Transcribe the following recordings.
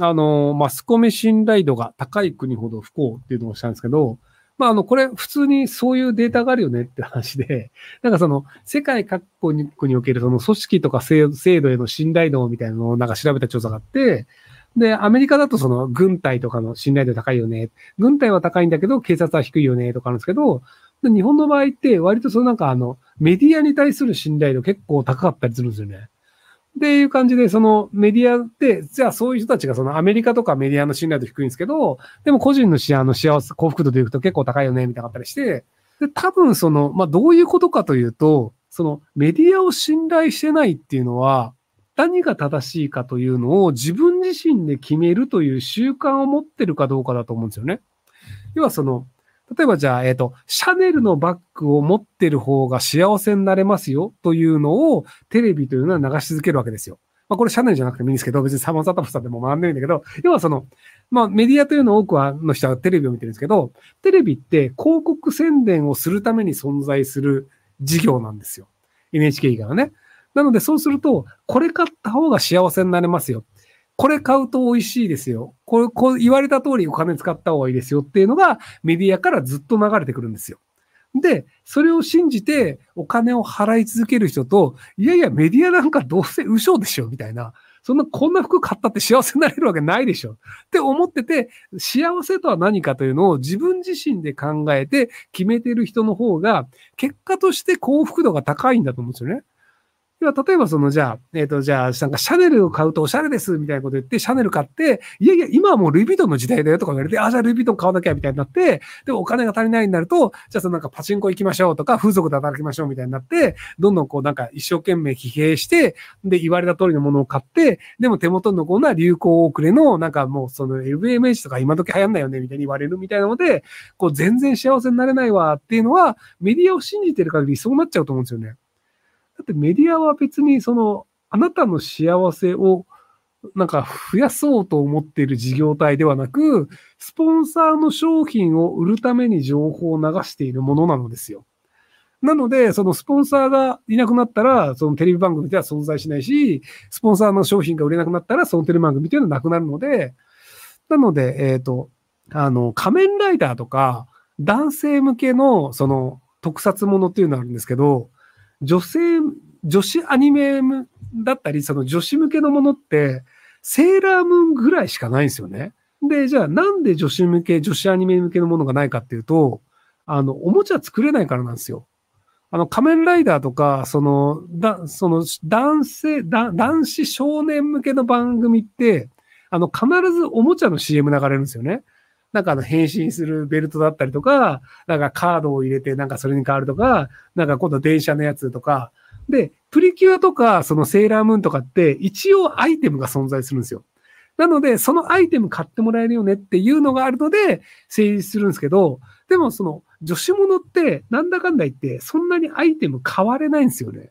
あの、マスコミ信頼度が高い国ほど不幸っていうのをしたんですけど、まあ、あの、これ、普通にそういうデータがあるよねって話で、なんかその、世界各国におけるその組織とか制度への信頼度みたいなのをなんか調べた調査があって、で、アメリカだとその、軍隊とかの信頼度高いよね。軍隊は高いんだけど、警察は低いよね、とかあるんですけど、日本の場合って、割とそのなんかあの、メディアに対する信頼度結構高かったりするんですよね。っていう感じで、そのメディアって、じゃあそういう人たちがそのアメリカとかメディアの信頼度低いんですけど、でも個人の幸せ、幸福度でいくと結構高いよね、みたいなったりして、で、多分その、まあ、どういうことかというと、そのメディアを信頼してないっていうのは、何が正しいかというのを自分自身で決めるという習慣を持ってるかどうかだと思うんですよね。要はその、例えばじゃあ、えっ、ー、と、シャネルのバッグを持ってる方が幸せになれますよというのをテレビというのは流し続けるわけですよ。まあこれシャネルじゃなくてもいいんですけど、別にサマンサタフさんでも学んでるんだけど、要はその、まあメディアというの多くはの人はテレビを見てるんですけど、テレビって広告宣伝をするために存在する事業なんですよ。NHK 以外はね。なのでそうすると、これ買った方が幸せになれますよ。これ買うと美味しいですよ。これ、こう言われた通りお金使った方がいいですよっていうのがメディアからずっと流れてくるんですよ。で、それを信じてお金を払い続ける人と、いやいやメディアなんかどうせ嘘でしょみたいな。そんな、こんな服買ったって幸せになれるわけないでしょって思ってて、幸せとは何かというのを自分自身で考えて決めてる人の方が、結果として幸福度が高いんだと思うんですよね。要は、例えばその、じゃあ、えっ、ー、と、じゃあ、なんかシャネルを買うとおしゃれですみたいなこと言って、シャネル買って、いやいや、今はもうルイ・ヴィトンの時代だよとか言われて、あ、じゃあルイ・ヴィトン買わなきゃみたいになって、で、お金が足りないになると、じゃあそのなんかパチンコ行きましょうとか、風俗で働きましょうみたいになって、どんどんこうなんか一生懸命疲弊して、で、言われた通りのものを買って、でも手元のこんな流行遅れの、なんかもうその LVMH とか今時流行んないよねみたいに言われるみたいなので、こう全然幸せになれないわっていうのは、メディアを信じてる限りそうなっちゃうと思うんですよね。だってメディアは別にその、あなたの幸せをなんか増やそうと思っている事業体ではなく、スポンサーの商品を売るために情報を流しているものなのですよ。なので、そのスポンサーがいなくなったら、そのテレビ番組では存在しないし、スポンサーの商品が売れなくなったら、そのテレビ番組というのはなくなるので、なので、えっ、ー、と、あの、仮面ライダーとか、男性向けの、その、特撮ものっていうのがあるんですけど、女性、女子アニメだったり、その女子向けのものって、セーラームーンぐらいしかないんですよね。で、じゃあなんで女子向け、女子アニメ向けのものがないかっていうと、あの、おもちゃ作れないからなんですよ。あの、仮面ライダーとか、その、だ、その、男性、だ、男子少年向けの番組って、あの、必ずおもちゃの CM 流れるんですよね。なんかあの変身するベルトだったりとか、なんかカードを入れてなんかそれに変わるとか、なんか今度電車のやつとか。で、プリキュアとかそのセーラームーンとかって一応アイテムが存在するんですよ。なので、そのアイテム買ってもらえるよねっていうのがあるので成立するんですけど、でもその女子物ってなんだかんだ言ってそんなにアイテム買われないんですよね。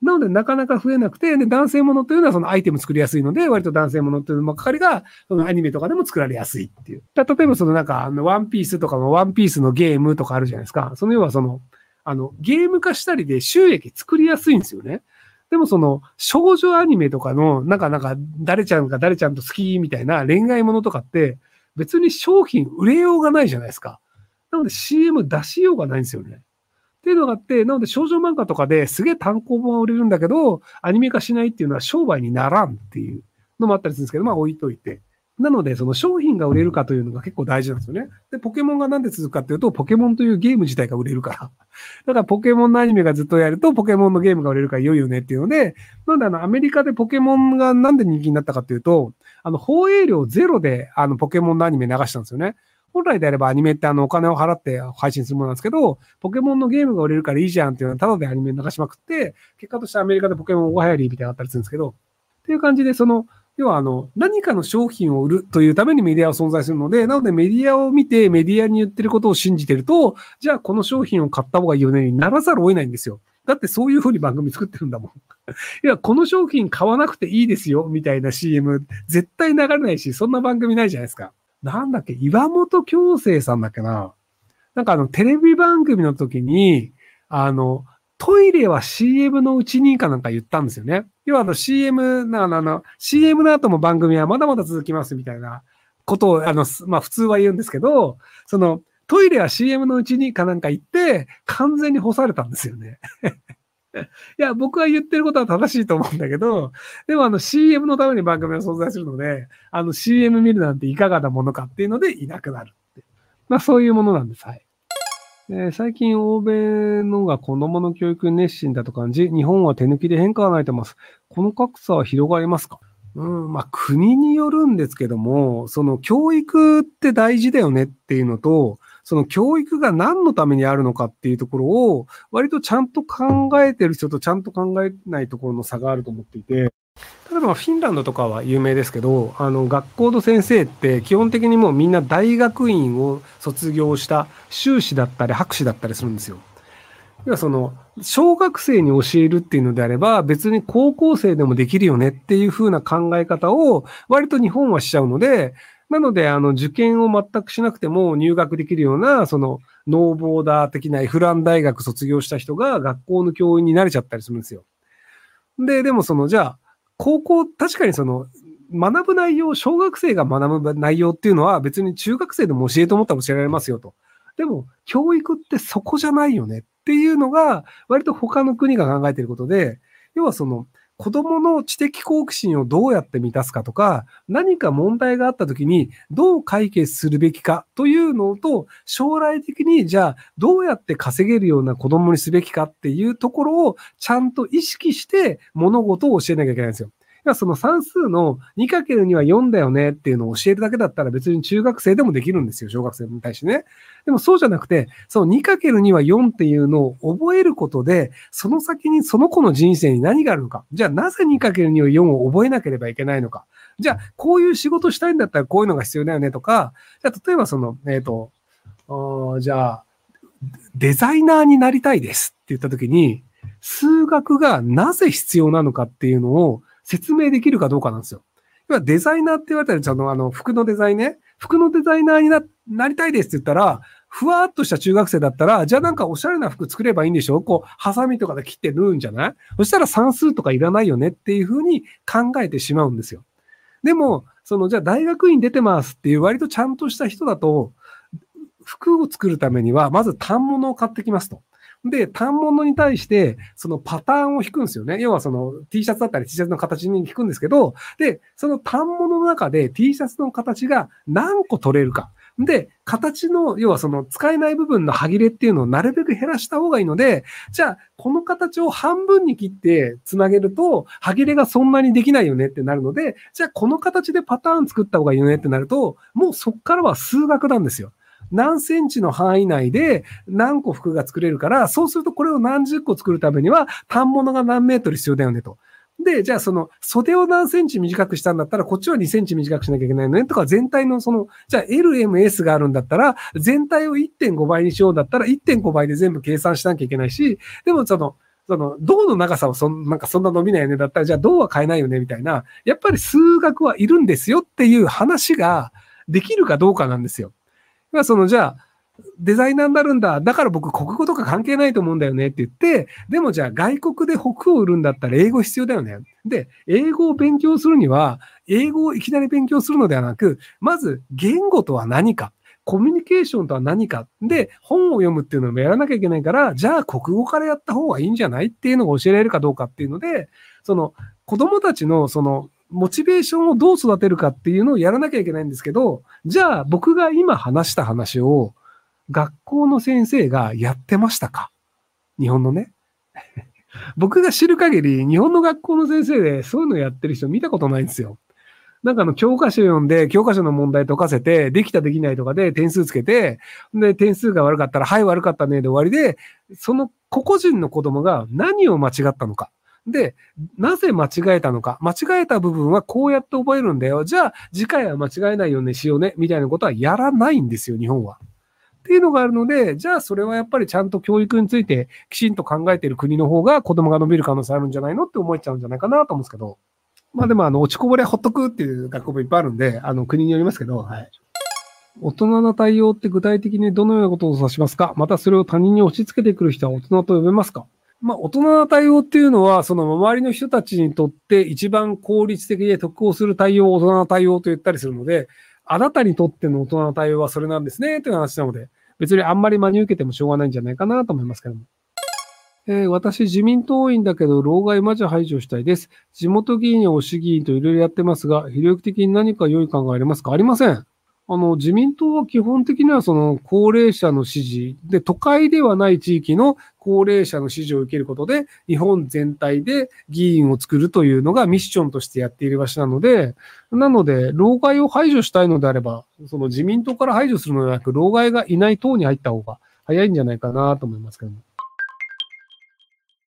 なので、なかなか増えなくて、で、男性ものというのはそのアイテム作りやすいので、割と男性ものというのかかりが、そのアニメとかでも作られやすいっていう。例えばそのなんか、あの、ワンピースとかのワンピースのゲームとかあるじゃないですか。その要はその、あの、ゲーム化したりで収益作りやすいんですよね。でもその、少女アニメとかの、なんかなんか、誰ちゃんが誰ちゃんと好きみたいな恋愛ものとかって、別に商品売れようがないじゃないですか。なので CM 出しようがないんですよね。っていうのがあって、なので少女漫画とかですげえ単行本は売れるんだけど、アニメ化しないっていうのは商売にならんっていうのもあったりするんですけど、まあ置いといて。なので、その商品が売れるかというのが結構大事なんですよね。で、ポケモンがなんで続くかっていうと、ポケモンというゲーム自体が売れるから。だからポケモンのアニメがずっとやると、ポケモンのゲームが売れるから良いよねっていうので、なんであの、アメリカでポケモンがなんで人気になったかっていうと、あの、放映量ゼロで、あの、ポケモンのアニメ流したんですよね。本来であればアニメってあのお金を払って配信するものなんですけど、ポケモンのゲームが売れるからいいじゃんっていうのはただでアニメ流しまくって、結果としてアメリカでポケモン大流行りみたいなのあったりするんですけど、っていう感じで、その、要はあの、何かの商品を売るというためにメディアは存在するので、なのでメディアを見てメディアに言ってることを信じてると、じゃあこの商品を買った方がいいよねにならざるを得ないんですよ。だってそういうふうに番組作ってるんだもん。いや、この商品買わなくていいですよ、みたいな CM 絶対流れないし、そんな番組ないじゃないですか。なんだっけ、岩本京生さんだっけな？なんかあの、テレビ番組の時に、あの、トイレは CM のうちにかなんか言ったんですよね。要はあの CM な、あの、CM の後も番組はまだまだ続きますみたいなことを、あの、まあ普通は言うんですけど、その、トイレは CM のうちにかなんか行って、完全に干されたんですよね。いや、僕は言ってることは正しいと思うんだけど、でもあの CM のために番組は存在するので、あの CM 見るなんていかがなものかっていうのでいなくなるって。まあそういうものなんです。はい。え、最近欧米のが子供の教育熱心だと感じ、日本は手抜きで変化がないと思います。この格差は広がりますか？うん、まあ国によるんですけども、その教育って大事だよねっていうのと、その教育が何のためにあるのかっていうところを、割とちゃんと考えてる人とちゃんと考えないところの差があると思っていて、例えばフィンランドとかは有名ですけど、あの学校の先生って基本的にもうみんな大学院を卒業した修士だったり博士だったりするんですよ。要はその、小学生に教えるっていうのであれば、別に高校生でもできるよねっていう風な考え方を割と日本はしちゃうので、なので、あの、受験を全くしなくても入学できるような、その、ノーボーダー的なエフラン大学卒業した人が学校の教員になれちゃったりするんですよ。で、でもその、じゃあ、高校、確かにその、学ぶ内容、小学生が学ぶ内容っていうのは別に中学生でも教えて思ったら教えられますよと。でも、教育ってそこじゃないよねっていうのが、割と他の国が考えていることで、要はその、子供の知的好奇心をどうやって満たすかとか、何か問題があった時にどう解決するべきかというのと、将来的にじゃあどうやって稼げるような子供にすべきかっていうところをちゃんと意識して物事を教えなきゃいけないんですよ。じゃその算数の 2× には4だよねっていうのを教えるだけだったら別に中学生でもできるんですよ、小学生に対してね。でもそうじゃなくて、その 2×2 は4っていうのを覚えることで、その先にその子の人生に何があるのか。じゃあなぜ 2×2 は4を覚えなければいけないのか。じゃあこういう仕事したいんだったらこういうのが必要だよねとか、じゃあ例えばその、えっ、ー、と、じゃあ、デザイナーになりたいですって言ったときに、数学がなぜ必要なのかっていうのを説明できるかどうかなんですよ。要はデザイナーって言われたら、その、あの、服のデザインね。服のデザイナーにななりたいですって言ったら、ふわっとした中学生だったら、じゃあなんかおしゃれな服作ればいいんでしょ？こう、ハサミとかで切って縫うんじゃない？そしたら算数とかいらないよねっていうふうに考えてしまうんですよ。でも、その、じゃあ大学院出てますっていう割とちゃんとした人だと、服を作るためには、まず単物を買ってきますと。で、単物に対して、そのパターンを引くんですよね。要はその T シャツだったり T シャツの形に引くんですけど、で、その単物の中で T シャツの形が何個取れるか。で、形の、要はその使えない部分の歯切れっていうのをなるべく減らした方がいいので、じゃあ、この形を半分に切って繋げると、歯切れがそんなにできないよねってなるので、じゃあこの形でパターン作った方がいいよねってなると、もうそっからは数学なんですよ。何センチの範囲内で何個服が作れるから、そうするとこれを何十個作るためには、単物が何メートル必要だよねと。で、じゃあその袖を何センチ短くしたんだったら、こっちは2センチ短くしなきゃいけないのねとか、全体のその、じゃあ LMS があるんだったら、全体を1.5倍にしようだったら、1.5倍で全部計算しなきゃいけないし、でもその、その、銅の長さはそん、なんかそんな伸びないよねだったら、じゃあ銅は買えないよねみたいな、やっぱり数学はいるんですよっていう話ができるかどうかなんですよ。まあ、その、じゃあ、デザイナーになるんだ。だから僕国語とか関係ないと思うんだよねって言って、でもじゃあ外国で服を売るんだったら英語必要だよね。で、英語を勉強するには、英語をいきなり勉強するのではなく、まず言語とは何か。コミュニケーションとは何か。で、本を読むっていうのもやらなきゃいけないから、じゃあ国語からやった方がいいんじゃない？っていうのが教えられるかどうかっていうので、その子供たちのそのモチベーションをどう育てるかっていうのをやらなきゃいけないんですけど、じゃあ僕が今話した話を学校の先生がやってましたか？日本のね。僕が知る限り、日本の学校の先生でそういうのやってる人見たことないんですよ。なんかあの教科書読んで、教科書の問題解かせて、できたできないとかで点数つけて、で、点数が悪かったら、はい悪かったねで終わりで、その個々人の子供が何を間違ったのか。で、なぜ間違えたのか。間違えた部分はこうやって覚えるんだよ。じゃあ、次回は間違えないようにしようね。みたいなことはやらないんですよ、日本は。っていうのがあるので、じゃあそれはやっぱりちゃんと教育についてきちんと考えている国の方が子供が伸びる可能性あるんじゃないのって思っちゃうんじゃないかなと思うんですけど。まあでもあの、落ちこぼれほっとくっていう学校もいっぱいあるんで、あの、国によりますけど、はい。大人な対応って具体的にどのようなことを指しますかまたそれを他人に押し付けてくる人は大人と呼べますかまあ、大人な対応っていうのは、その周りの人たちにとって一番効率的で得をする対応を大人な対応と言ったりするので、あなたにとっての大人な対応はそれなんですね、という話なので、別にあんまり真に受けてもしょうがないんじゃないかなと思いますけども。えー、私、自民党員だけど、老害マジ排除したいです。地元議員や推し議員といろいろやってますが、非力的に何か良い考えありますか？ありません。あの、自民党は基本的にはその高齢者の支持で、都会ではない地域の高齢者の支持を受けることで、日本全体で議員を作るというのがミッションとしてやっている場所なので、なので、老害を排除したいのであれば、その自民党から排除するのではなく、老害がいない党に入った方が早いんじゃないかなと思いますけども。